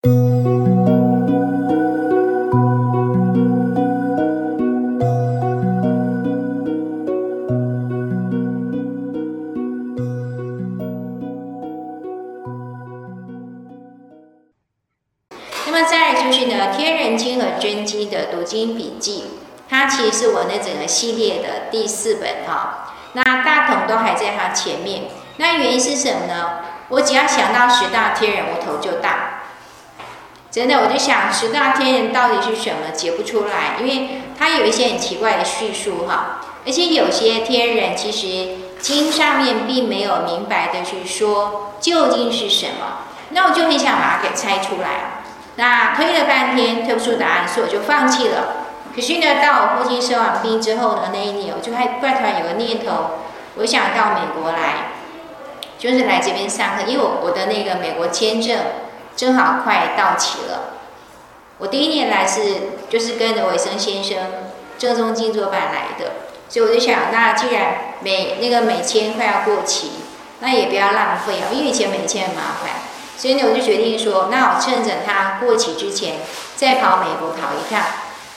那么再来就是呢，《天人经》和《真经》的读经笔记，它其实是我那整个系列的第四本哈。那大同都还在它前面，那原因是什么呢？我只要想到十大天人，我头就大。真的，我就想十大天人到底是什么，解不出来，因为它有一些很奇怪的叙述哈，而且有些天人其实经上面并没有明白的去说究竟是什么，那我就很想把它给猜出来。那推了半天推不出答案，所以我就放弃了。可是呢，到我父亲生完病之后呢，那一年我就还怪突然有个念头，我想到美国来，就是来这边上课，因为我我的那个美国签证正好快到期了。我第一年来是就是跟着伟生先生正宗静坐班来的，所以我就想，那既然美那个美签快要过期，那也不要浪费啊，因为以前美签很麻烦。所以呢，我就决定说，那我趁着它过期之前，再跑美国跑一趟。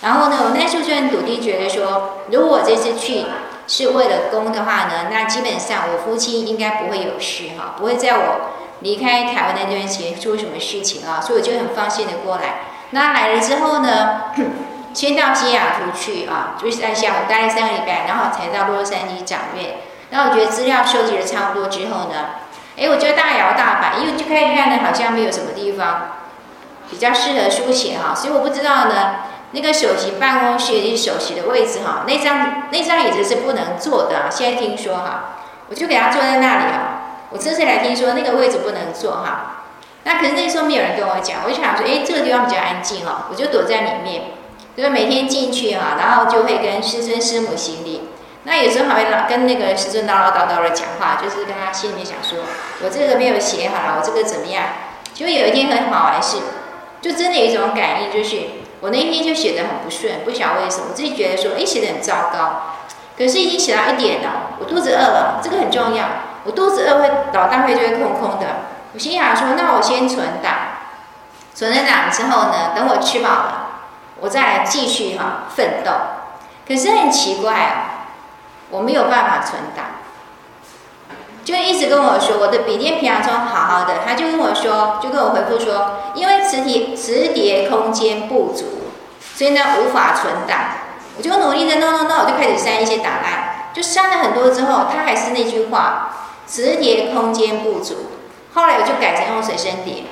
然后呢，我那时候就很笃定觉得说，如果我这次去是为了工的话呢，那基本上我夫妻应该不会有事哈，不会在我离开台湾那段时间出什么事情啊。所以我就很放心的过来。那来了之后呢，先到西雅图去啊，就是在西雅图待了三个礼拜，然后才到洛杉矶掌院。那我觉得资料收集的差不多之后呢。哎，我就大摇大摆，因为就开始看呢，好像没有什么地方比较适合书写哈，所以我不知道呢，那个首席办公室也是首席的位置哈，那张那张椅子是不能坐的啊，现在听说哈，我就给他坐在那里啊，我这次来听说那个位置不能坐哈，那可是那时候没有人跟我讲，我就想说，哎，这个地方比较安静哦，我就躲在里面，就是每天进去哈，然后就会跟师尊师母行礼。那有时候还会老跟那个师尊唠唠叨叨的讲话，就是跟他心里面想说，我这个没有写好了，我这个怎么样？就有一天很好玩是，就真的有一种感应，就是我那天就写得很不顺，不晓得为什么，我自己觉得说，哎，写得很糟糕。可是已经写到一点了，我肚子饿了，这个很重要。我肚子饿会脑袋会就会空空的。我心想说，那我先存档，存了档之后呢，等我吃饱了，我再继续哈奋斗。可是很奇怪啊。我没有办法存档，就一直跟我说我的笔电平常中好好的，他就跟我说，就跟我回复说，因为磁体磁碟空间不足，所以呢无法存档。我就努力的弄弄弄，我就开始删一些档案，就删了很多之后，他还是那句话，磁碟空间不足。后来我就改成用随身碟，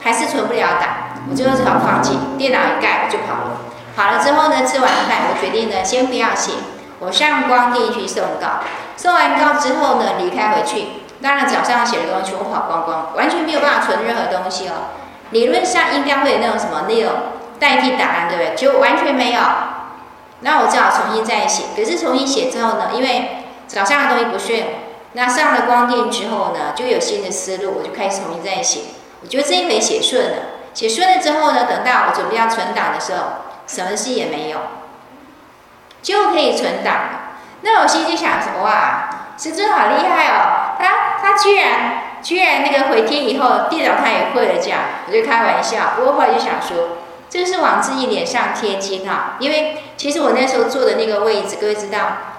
还是存不了档，我就只好放弃，电脑一盖我就跑了。跑了之后呢，吃完饭我决定呢先不要写。我上光电去送稿，送完稿之后呢，离开回去。当然早上写的东西全部跑光光，完全没有办法存任何东西哦。理论上应该会有那种什么那种代替档案，对不对？结果完全没有。那我只好重新再写。可是重新写之后呢，因为早上的东西不顺，那上了光电之后呢，就有新的思路，我就开始重新再写。我觉得这一回写顺了，写顺了之后呢，等到我准备要存档的时候，什么事也没有。就可以存档了，那我心里就想说：哇，师尊好厉害哦！他他居然居然那个回天以后，电脑他也会了这样，我就开玩笑。不过后来就想说，这是往自己脸上贴金哈，因为其实我那时候坐的那个位置，各位知道，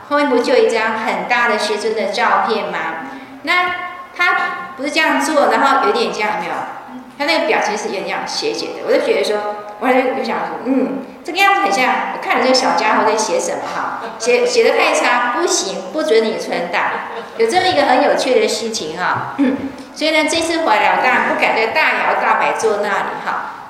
后面不就一张很大的师尊的照片吗？那他不是这样做，然后有点这样，没有？他那个表情是有点这样斜斜的，我就觉得说，我就就想说，嗯。这个样子很像，我看了这个小家伙在写什么哈，写写的太差，不行，不准你存档。有这么一个很有趣的事情哈，所以呢，这次回来我当然不敢再大摇大摆坐那里哈。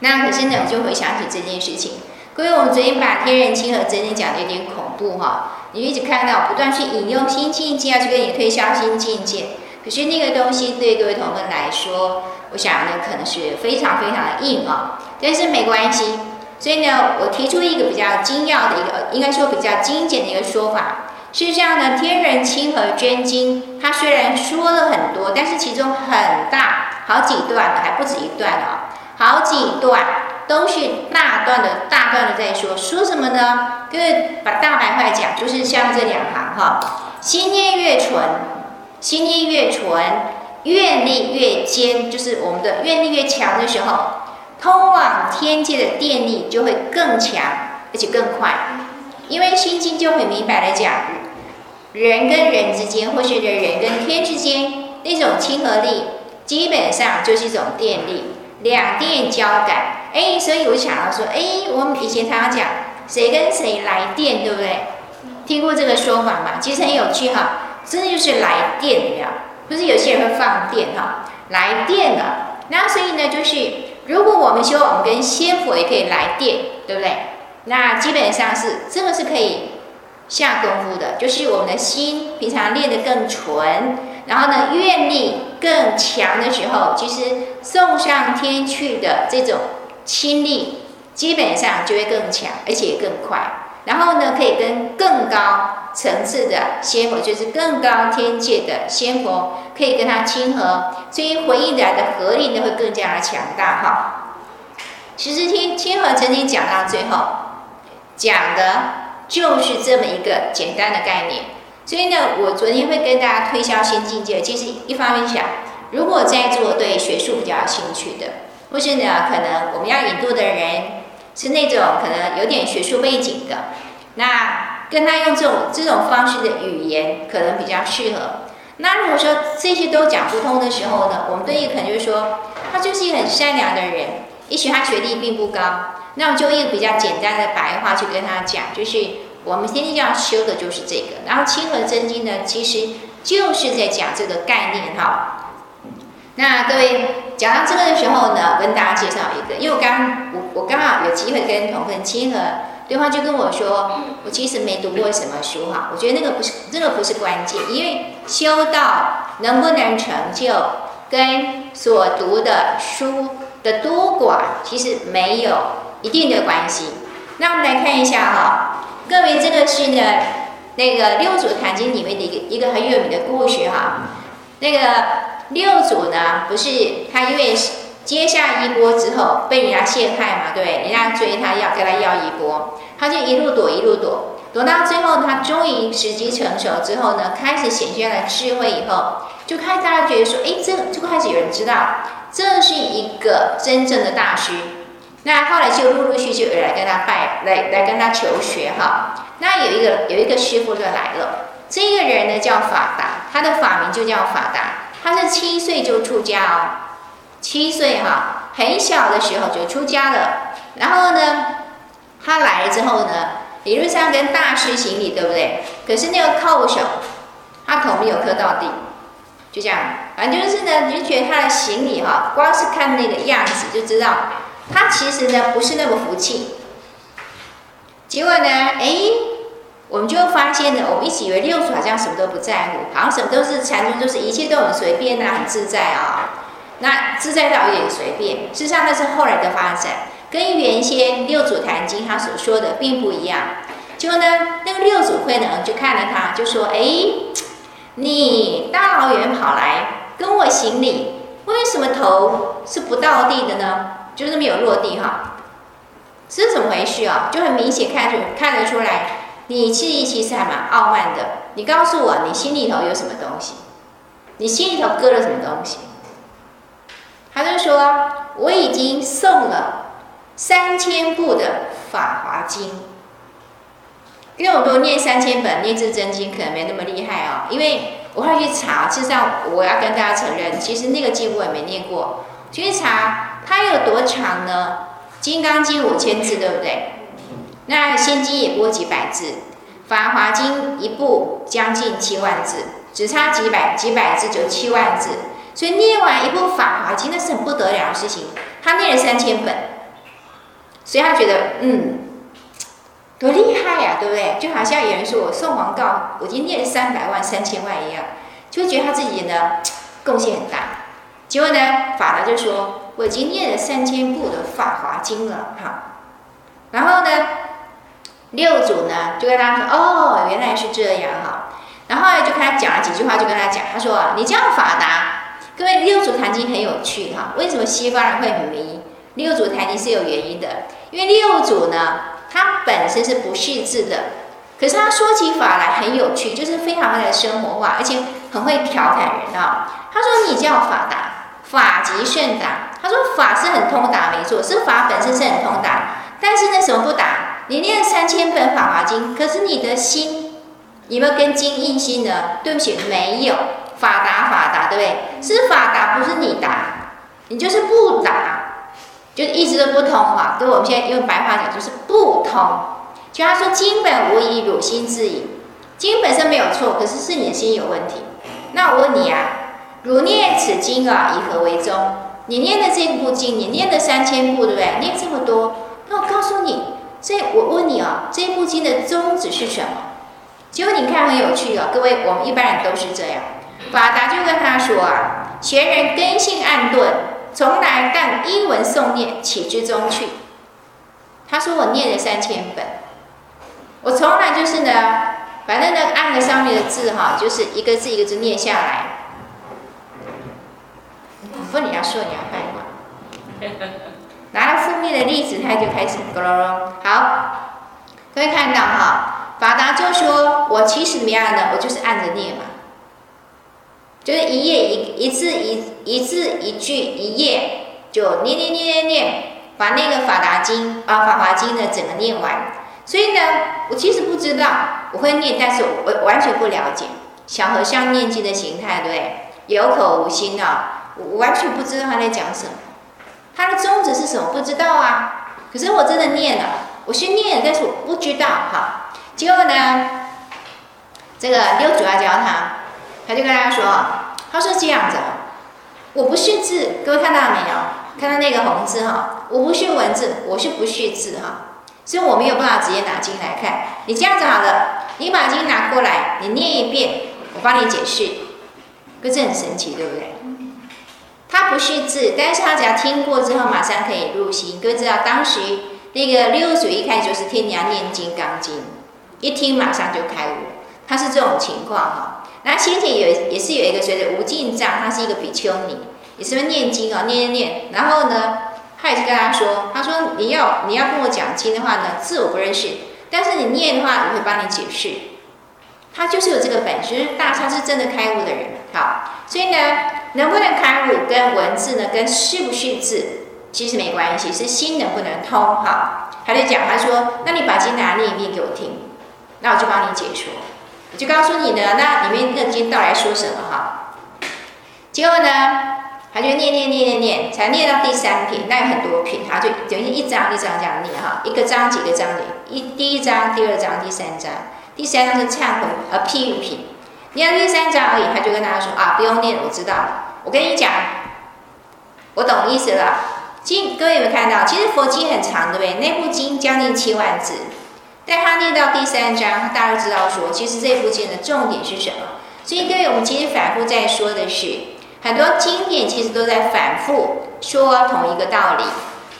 那可是呢，我就回想起这件事情。各位，我们昨天把天人亲和真经讲的有点恐怖哈，你一直看到不断去引用新境界，要去跟你推销新境界。可是那个东西对各位同学来说，我想呢，可能是非常非常的硬啊，但是没关系。所以呢，我提出一个比较精要的一个，应该说比较精简的一个说法。事实上呢，《天人亲和真经》它虽然说了很多，但是其中很大好几段，还不止一段哦，好几段都是大段的大段的在说，说什么呢？各位把大白话讲，就是像这两行哈，心念越纯，心念越纯，愿力越坚，就是我们的愿力越强的时候，通往天界的电力就会更强，而且更快。因为心经就很明白的讲，人跟人之间，或是人人跟天之间，那种亲和力，基本上就是一种电力，两电交感。哎，所以我想到说，哎，我们以前常常讲，谁跟谁来电，对不对？听过这个说法吗？其实很有趣哈，真的就是来电，有没有？不是有些人会放电哈，来电了。那所以呢，就是如果我们希望我们跟仙佛也可以来电，对不对？那基本上是这个是可以下功夫的，就是我们的心平常练得更纯，然后呢，愿力更强的时候，其实送上天去的这种亲力，基本上就会更强，而且更快。然后呢，可以跟更高层次的仙佛，就是更高天界的仙佛，可以跟他亲和，所以回应来的合力呢会更加的强大哈。其实听亲和曾经讲到最后，讲的就是这么一个简单的概念。所以呢，我昨天会跟大家推销新境界，其实一方面想，如果在座对学术比较有兴趣的，或是呢，可能我们要引渡的人。是那种可能有点学术背景的，那跟他用这种这种方式的语言可能比较适合。那如果说这些都讲不通的时候呢，我们对应可能就是说，他就是一个很善良的人，也许他学历并不高，那我就用比较简单的白话去跟他讲，就是我们今天要修的就是这个。然后亲和真经呢，其实就是在讲这个概念哈。那各位讲到这个的时候呢，我跟大家介绍一个，因为我刚我我刚好有机会跟同奋亲和，对方就跟我说，我其实没读过什么书哈，我觉得那个不是这个不是关键，因为修道能不能成就，跟所读的书的多寡其实没有一定的关系。那我们来看一下哈，各位这个是呢那个六祖坛经里面的一个一个很有名的故事哈，那个。六祖呢，不是他因为接下衣钵之后被人家陷害嘛，对不对？人家追他要跟他要衣钵，他就一路躲一路躲，躲到最后他终于时机成熟之后呢，开始显现了智慧以后，就开始大家觉得说，哎，这就开始有人知道这是一个真正的大师。那后来就陆陆续续有来跟他拜，来来跟他求学哈。那有一个有一个师傅就来了，这个人呢叫法达，他的法名就叫法达。他是七岁就出家哦，七岁哈，很小的时候就出家了。然后呢，他来了之后呢，理论上跟大师行礼，对不对？可是那个叩首，他头没有磕到地，就这样。反正就是呢，你就觉得他的行礼哈，光是看那个样子就知道，他其实呢不是那么服气。结果呢，哎。我们就发现呢，我们一直以为六祖好像什么都不在乎，好像什么都是禅宗，就是一切都很随便呐，很自在啊、那自在到有点随便，事实上那是后来的发展，跟原先六祖坛经他所说的并不一样。结果呢，那个六祖慧能就看了他，就说：“哎，你大老远跑来跟我行礼，为什么头是不到地的呢？就是没有落地哈，这是怎么回事啊？就很明显看出看得出来。”你其实其实还蛮傲慢的。你告诉我，你心里头有什么东西？你心里头搁了什么东西？他就说：“我已经诵了三千部的《法华经》，因为我都念三千本《念智真经》，可能没那么厉害哦。因为我会去查，事实上我要跟大家承认，其实那个经我也没念过。去查它有多长呢？《金刚经》五千字，对不对？那心经也不过几百字，法华经一部将近七万字，只差几百几百字就七万字，所以念完一部法华经那是很不得了的事情。他念了三千本，所以他觉得嗯，多厉害呀，对不对？就好像有人说我宋皇誥，我已经念了三百万三千万一样，就觉得他自己呢贡献很大。结果呢，法达就说我已经念了三千部的法华经了，哈，然后呢？六祖呢，就跟他说：“哦，原来是这样哈。”然后就跟他讲了几句话，就跟他讲：“他说啊，你这样法达，各位六祖坛经很有趣哈。为什么西方人会很迷六祖坛经是有原因的？因为六祖呢，他本身是不识字的，可是他说起法来很有趣，就是非常的生活化，而且很会调侃人啊。他说：“你叫法达，法即甚达。”他说：“法是很通达，没错，是法本身是很通达。但是呢，什么不达？你念三千本法华经，可是你的心有没有跟经印心呢？对不起，没有。法达法达，对不对？是法达，不是你达，你就是不达，就一直都不通哈。对，我们现在用白话讲，就是不通。”就他说：“经本无疑，汝心自疑。经本身没有错，可是是你的心有问题。那我问你啊，汝念此经啊，以何为宗？你念的这部经，你念的三千部，对不对？念这么多，那我告诉你，这我问你啊，这部经的宗旨是什么？结果你看很有趣啊，各位，我们一般人都是这样。法达就跟他说啊，学人根性暗钝，从来但依文诵念，岂知宗趣？他说我念了三千本。”我从来就是呢，反正呢，按了上面的字哈，就是一个字一个字念下来。不，你要说你要快吗？拿了负面的例子，他就开始咯咯咯。好，各位看到哈，法达就说：“我其实怎么样呢？我就是按着念嘛，就是一页一一字一一字一句一页就念念念念念，把那个法达经啊《法华经》呢整个念完。”所以呢，我其实不知道我会念，但是我完全不了解小和尚念经的形态，对不对？有口无心啊，我完全不知道他在讲什么，他的宗旨是什么？不知道啊。可是我真的念了，我是念了，但是我不知道哈。结果呢，这个六祖要教他，他就跟他说，他说这样子，我不识字，各位看到了没有？看到那个红字哈，我不识文字，我是不识字哈。所以我没有办法直接拿经来看。你这样子好了，你把经拿过来，你念一遍，我帮你解释。可是很神奇，对不对？他不识字，但是他只要听过之后，马上可以入心。各位知道，当时那个六祖一开始就是听人家念《金刚经》，一听马上就开悟。他是这种情况哈。那先前有也是有一个随着无尽藏，他是一个比丘尼，也是念经啊，念念念，然后呢？他也是跟他说：“他说你要你要跟我讲经的话呢，字我不认识，但是你念的话，我会帮你解释。他就是有这个本事，就是大他是真的开悟的人。好，所以呢，能不能开悟跟文字呢，跟是不识字其实没关系，是心能不能通。哈，他就讲，他说：那你把经拿念一遍给我听，那我就帮你解说，我就告诉你呢，那里面那经到底说什么？哈，结果呢？”他就念念念念念，才念到第三品，那有很多品，他就等于一章一章这样念哈，一个章几个章的，一第一章、第二章、第三章，第三章是忏悔呃譬喻品，念到第三章而已，他就跟大家说啊，不用念，我知道，我跟你讲，我懂意思了。经各位有没有看到？其实佛经很长，对不对？那部经将近七万字，但他念到第三章，大家知道说，其实这部经的重点是什么？所以各位，我们其实反复在说的是。很多经典其实都在反复说同一个道理，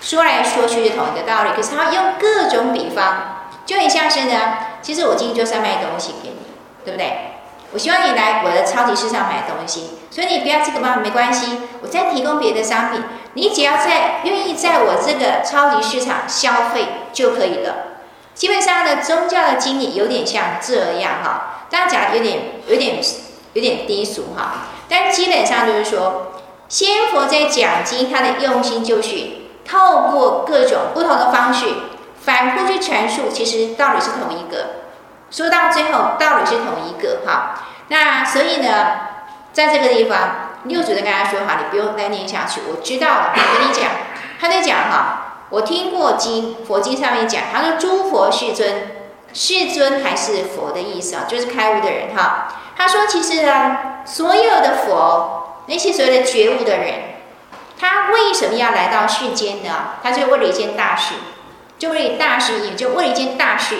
说来说去是同一个道理，可是他用各种比方，就很像是呢，其实我今天就是要卖东西给你，对不对？我希望你来我的超级市场买东西，所以你不要这个嘛，没关系，我再提供别的商品，你只要在愿意在我这个超级市场消费就可以了。基本上呢，宗教的经典有点像这样哈，大家讲有点有点有点低俗哈。但基本上就是说，仙佛在讲经，他的用心就是透过各种不同的方式，反复去阐述，其实道理是同一个。说到最后，道理是同一个哈。那所以呢，在这个地方，六祖就跟他说：“哈，你不用再念下去，我知道了。我跟你讲，他在讲哈，我听过经，佛经上面讲，他说诸佛世尊，世尊还是佛的意思啊，就是开悟的人哈。他说其实呢。”所有的佛，那些所谓的觉悟的人，他为什么要来到世间呢？他就为了一件大事，就为大事，也就为了一件大事。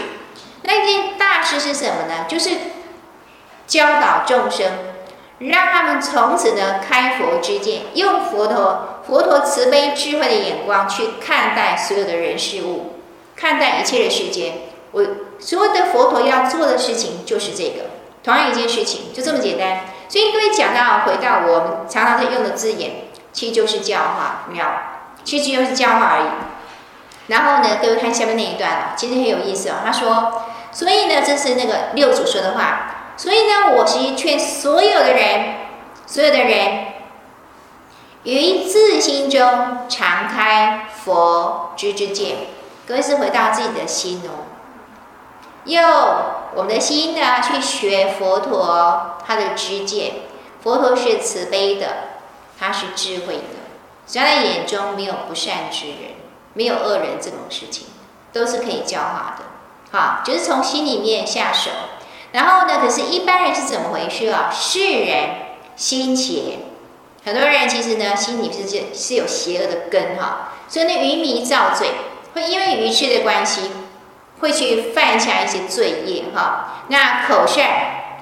那件大事是什么呢？就是教导众生，让他们从此呢开佛之见，用佛陀佛陀慈悲智慧的眼光去看待所有的人事物，看待一切的世间。我所有的佛陀要做的事情就是这个，同样一件事情，就这么简单。所以各位讲到回到我们常常在用的字眼，其实就是教化，妙，其实就是教化而已。然后呢，各位看下面那一段啊，其实很有意思哦。他说：“所以呢，这是那个六祖说的话。所以呢，我是劝所有的人，所有的人于自心中常开佛知之见。各位是回到自己的心哦，用我们的心呢去学佛陀他的知见。佛陀是慈悲的，他是智慧的，在他眼中没有不善之人，没有恶人这种事情，都是可以教化的。好，就是从心里面下手。然后呢，可是一般人是怎么回事啊？世人心邪，很多人其实呢，心里是是是有邪恶的根哈，所以呢，愚迷造罪，会因为愚痴的关系，会去犯下一些罪业哈。那口善，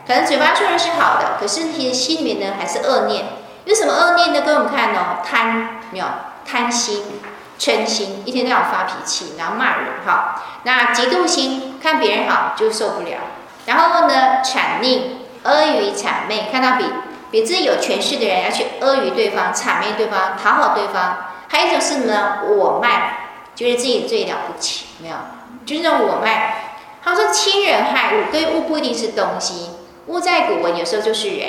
可能嘴巴说的是好的，可是其实心里面呢还是恶念。有什么恶念呢？给我们看哦，贪没有贪心、嗔心，一天到晚发脾气，然后骂人哈。那嫉妒心，看别人好就受不了。然后呢，谄佞、阿谀、谄媚，看到比比自己有权势的人，要去阿谀对方、谄媚对方、讨好对方。还有一种是什么呢？我慢，觉得自己最了不起，没有？就是那种我慢。他说：“亲人害物，对物不一定是东西，物在古文有时候就是人。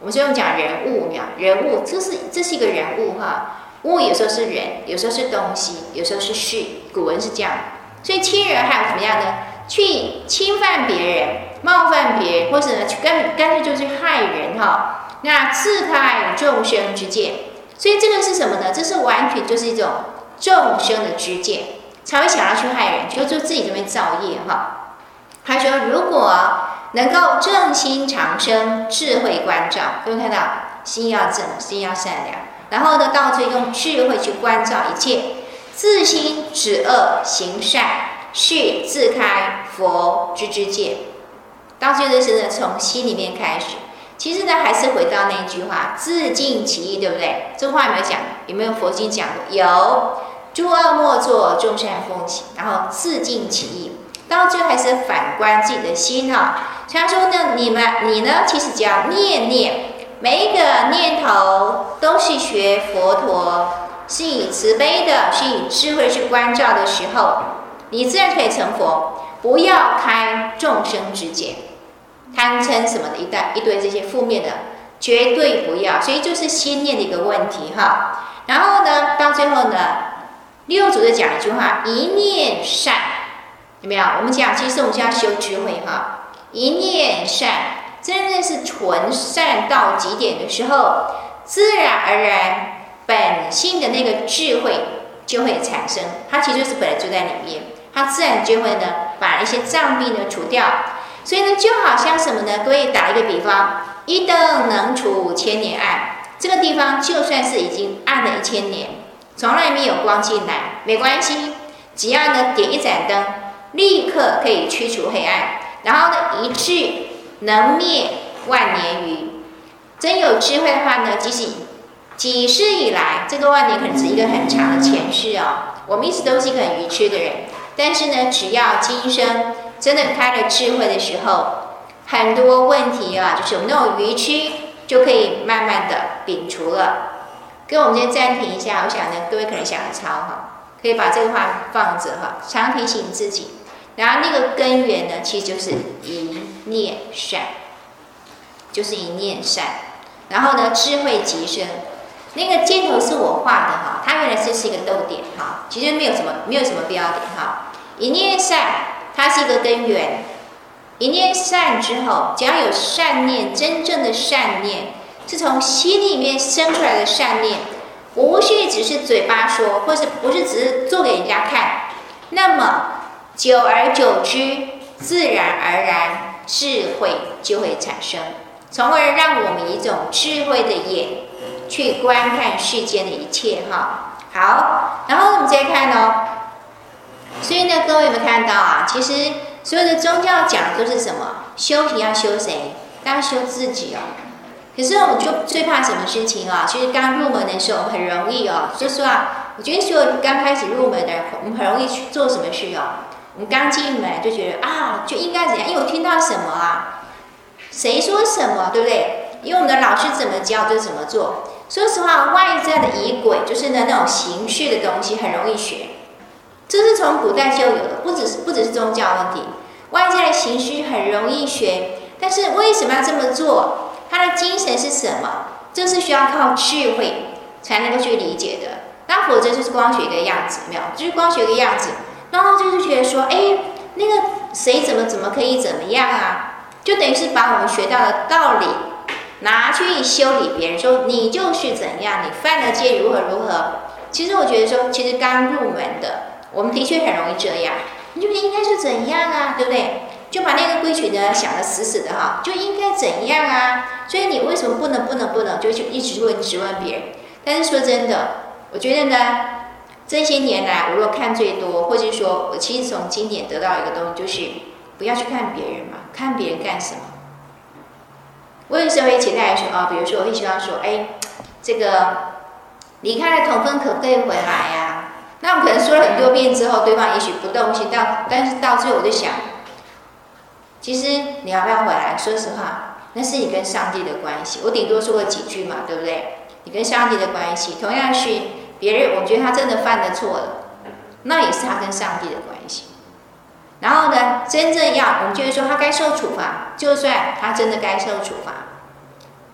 我们所以用讲人物，没有？人物，这是这是一个人物哈。物有时候是人，有时候是东西，有时候是事。古文是这样。所以亲人还有怎么样呢？去侵犯别人。”冒犯别人，或者呢，去干干脆就去害人哈。那自开众生之见，所以这个是什么呢？这是完全就是一种众生的知见，才会想要去害人，就就自己这边造业哈。他说，如果能够正心常生，智慧关照，各位看到？心要正，心要善良，然后呢，到最用智慧去关照一切，自心止恶行善，是自开佛知之见。到最后就是呢，从心里面开始。其实呢，还是回到那句话：自尽其意，对不对？这话有没有讲？有没有佛经讲过？有，诸恶莫作，众善奉行。然后自尽其意，到最后还是反观自己的心哈。所以说呢，你们你呢，其实只要念念，每一个念头都是学佛陀，是以慈悲的，是以智慧去关照的时候，你自然可以成佛。不要开众生之见，贪嗔什么的，一袋一堆这些负面的，绝对不要。所以就是心念的一个问题哈。然后呢，到最后呢，六祖就讲一句话：一念善，有没有？我们讲，其实我们就要修智慧哈。一念善，真的是纯善到极点的时候，自然而然本性的那个智慧就会产生。它其实是本来就在里面。它自然就会呢，把一些障蔽呢除掉。所以呢，就好像什么呢？各位打一个比方，一灯能除五千年暗。这个地方就算是已经暗了一千年，从来没有光进来，没关系。只要呢点一盏灯，立刻可以驱除黑暗。然后呢，一智能灭万年余。真有智慧的话呢，即使几世以来，这个万年可能是一个很长的前世哦。我们一直都是一个很愚痴的人。但是呢，只要今生真的开了智慧的时候，很多问题啊，就是我们那种愚痴就可以慢慢的摒除了。跟我们先暂停一下，我想呢，各位可能想要抄哈，可以把这个话放着哈，常提醒自己。然后那个根源呢，其实就是一念善，就是一念善。然后呢，智慧即生。那个箭头是我画的哈，它原来是是一个逗点哈，其实没有什么没有什么标点哈。一念善，它是一个根源。一念善之后，只要有善念，真正的善念是从心里面生出来的善念，不是只是嘴巴说，或是不是只是做给人家看，那么久而久之，自然而然智慧就会产生，从而让我们一种智慧的眼。去观看世间的一切哈，好，然后我们再看哦。所以呢，各位有没有看到啊？其实所有的宗教讲的都是什么？修行要修谁？当然修自己哦。可是我们就最怕什么事情啊？其实刚入门的时候很容易哦。说实话，我觉得所有刚开始入门的人，我们很容易去做什么事哦。我们刚进门就觉得啊，就应该怎样？因为我听到什么啊？谁说什么？对不对？因为我们的老师怎么教就怎么做。说实话，外在的仪轨就是呢那种形式的东西很容易学，这是从古代就有的，不只是不只是宗教问题，外在的形式很容易学，但是为什么要这么做？他的精神是什么？这是需要靠智慧才能够去理解的。那否则就是光学一个样子，没有，就是光学一个样子，然后就是觉得说，哎，那个谁怎么怎么可以怎么样啊？就等于是把我们学到的道理拿去修理别人，说你就是怎样，你犯了戒如何如何。其实我觉得说，其实刚入门的，我们的确很容易这样，你就应该是怎样啊，对不对？就把那个规矩呢想得死死的哈，就应该怎样啊？所以你为什么不能不能不能，就去一直问质问别人？但是说真的，我觉得呢，这些年来我若看最多，或者说我其实从经典得到一个东西，就是不要去看别人嘛，看别人干什么？我有时候会期待说啊，比如说我会希望说，哎，这个离开了同分可不可以回来呀？那我可能说了很多遍之后，对方也许不动心，到但是到最后我就想。其实你要不要回来？说实话，那是你跟上帝的关系。我顶多说过几句嘛，对不对？你跟上帝的关系，同样是别人，我觉得他真的犯了错了，那也是他跟上帝的关系。然后呢，真正要我们觉得说他该受处罚，就算他真的该受处罚，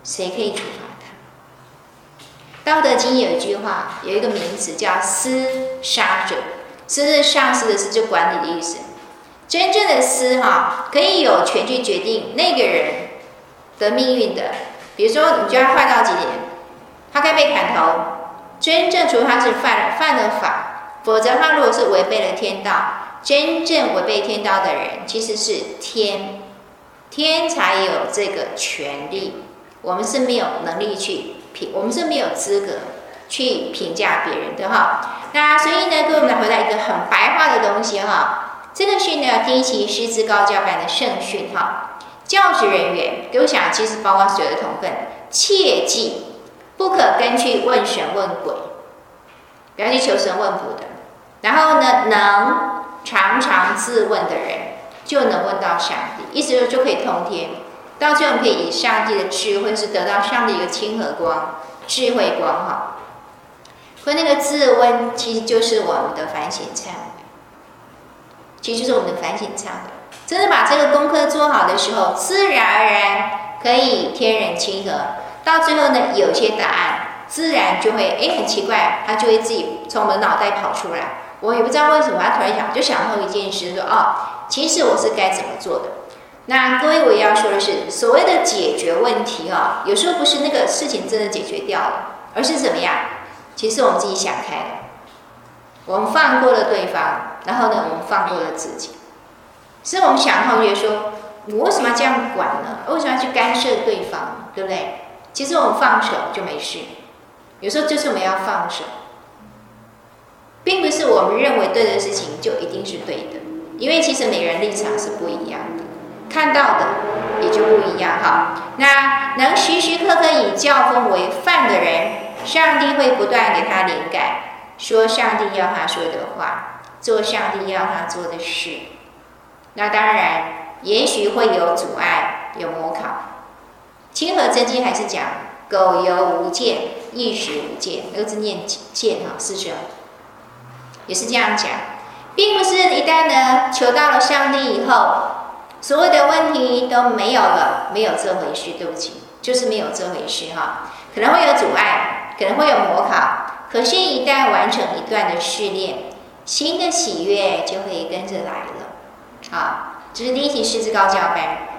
谁可以处罚他？道德经有一句话，有一个名词叫“司杀者”，司是上司的司，就管理的意思。真正的司哈，可以有权去决定那个人的命运的。比如说，你叫他坏到几点，他该被砍头。真正除非他是犯了犯了法，否则他如果是违背了天道，真正违背天道的人其实是天，天才有这个权利。我们是没有能力去评，我们是没有资格去评价别人的哈。那所以呢，各位我们来回答一个很白话的东西哈。这个训呢，第一期师资高教版的圣训哈，教职人员，给我想，其实包括所有的同分，切记不可根去问神问鬼，不要去求神问卜的。然后呢，能常常自问的人，就能问到上帝，意思就就可以通天。到最后，我们可以以上帝的智慧，是得到上帝一个亲和光、智慧光哈。所以那个自问，其实就是我们的反省忏悔。其实就是我们的反省忏悔，真的把这个功课做好的时候，自然而然可以天人亲和。到最后呢，有些答案自然就会哎，很奇怪，它就会自己从我们脑袋跑出来。我也不知道为什么，他突然想就想到一件事，说哦，其实我是该怎么做的。那各位我要说的是，所谓的解决问题啊，有时候不是那个事情真的解决掉了，而是怎么样？其实我们自己想开了。我们放过了对方，然后呢，我们放过了自己。所以我们想同学说，我为什么要这样管呢？为什么要去干涉对方？对不对？其实我们放手就没事。有时候就是我们要放手，并不是我们认为对的事情就一定是对的，因为其实每个人立场是不一样的，看到的也就不一样哈。那能时时刻刻以教风为范的人，上帝会不断给他灵感。说上帝要他说的话，做上帝要他做的事。那当然，也许会有阻碍，有模考。清河真经还是讲“苟犹无见，亦时无见”，那个字念“见”哈，师兄，也是这样讲，并不是一旦呢求到了上帝以后，所有的问题都没有了，没有这回事。对不起，就是没有这回事哈，可能会有阻碍，可能会有模考。可是，一旦完成一段的试炼，新的喜悦就会跟着来了。好，这是第一题师资高教班。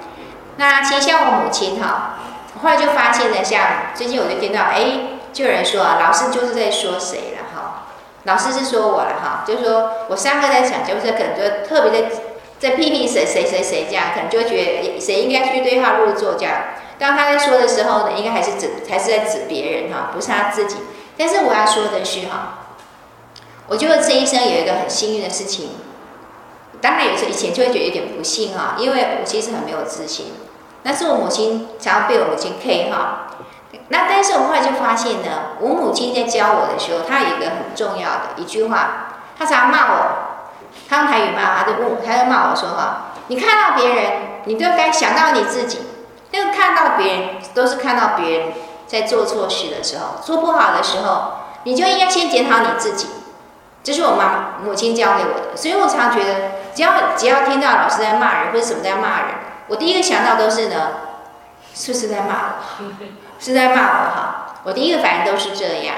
那其实像我母亲哈，后来就发现了，像最近我就听到，哎，就有人说啊，老师就是在说谁了哈？老师是说我了哈，就是说我上课在讲，就是可能就特别的在批评谁谁谁谁这样，可能就觉得谁应该去对号入座这样。当他在说的时候呢，应该还是指还是在指别人哈，不是他自己。但是我要说的是哈，我觉得这一生有一个很幸运的事情，当然有时候以前就会觉得有点不幸哈，因为我其实很没有自信。那是我母亲常常被我母亲 K 哈，那但是我后来就发现呢，我母亲在教我的时候，她有一个很重要的一句话，她常骂我，她用台语骂，她就问，她就骂我说哈，你看到别人，你都该想到你自己，那个看到别人都是看到别人。在做错事的时候，做不好的时候，你就应该先检讨你自己。这是我妈母亲教给我的，所以我常觉得，只要只要听到老师在骂人或者什么在骂人，我第一个想到都是呢，是不是在骂我？是在骂我哈？我第一个反应都是这样。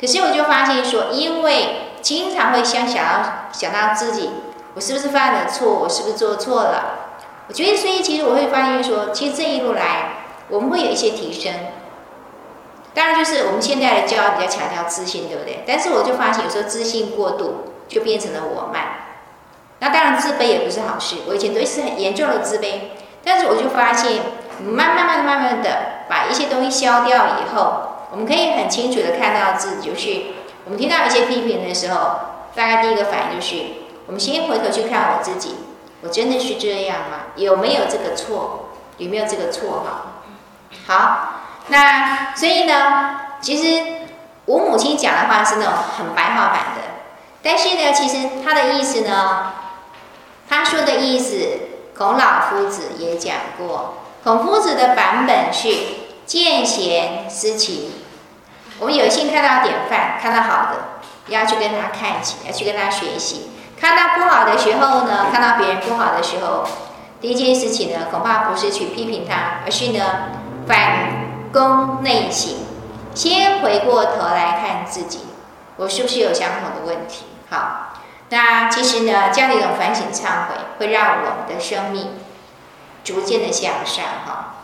可是我就发现说，因为经常会想想要想到自己，我是不是犯了错？我是不是做错了？我觉得，所以其实我会发现说，其实这一路来，我们会有一些提升。当然，就是我们现在的教育比较强调自信，对不对？但是我就发现，有时候自信过度，就变成了我慢。那当然，自卑也不是好事。我以前都是很严重的自卑，但是我就发现，慢慢慢慢慢的把一些东西消掉以后，我们可以很清楚的看到自己。就是我们听到一些批评的时候，大概第一个反应就是，我们先回头去看我自己，我真的是这样吗？有没有这个错？有没有这个错？哈，好。那所以呢，其实我母亲讲的话是那种很白话版的，但是呢，其实他的意思呢，他说的意思，孔老夫子也讲过。孔夫子的版本是见贤思齐。我们有幸看到典范，看到好的，要去跟他看齐，要去跟他学习。看到不好的时候呢，看到别人不好的时候，第一件事情呢，恐怕不是去批评他，而是呢，反。攻内省，先回过头来看自己，我是不是有相同的问题？好，那其实呢，这样的一种反省忏悔，会让我们的生命逐渐的向上哈。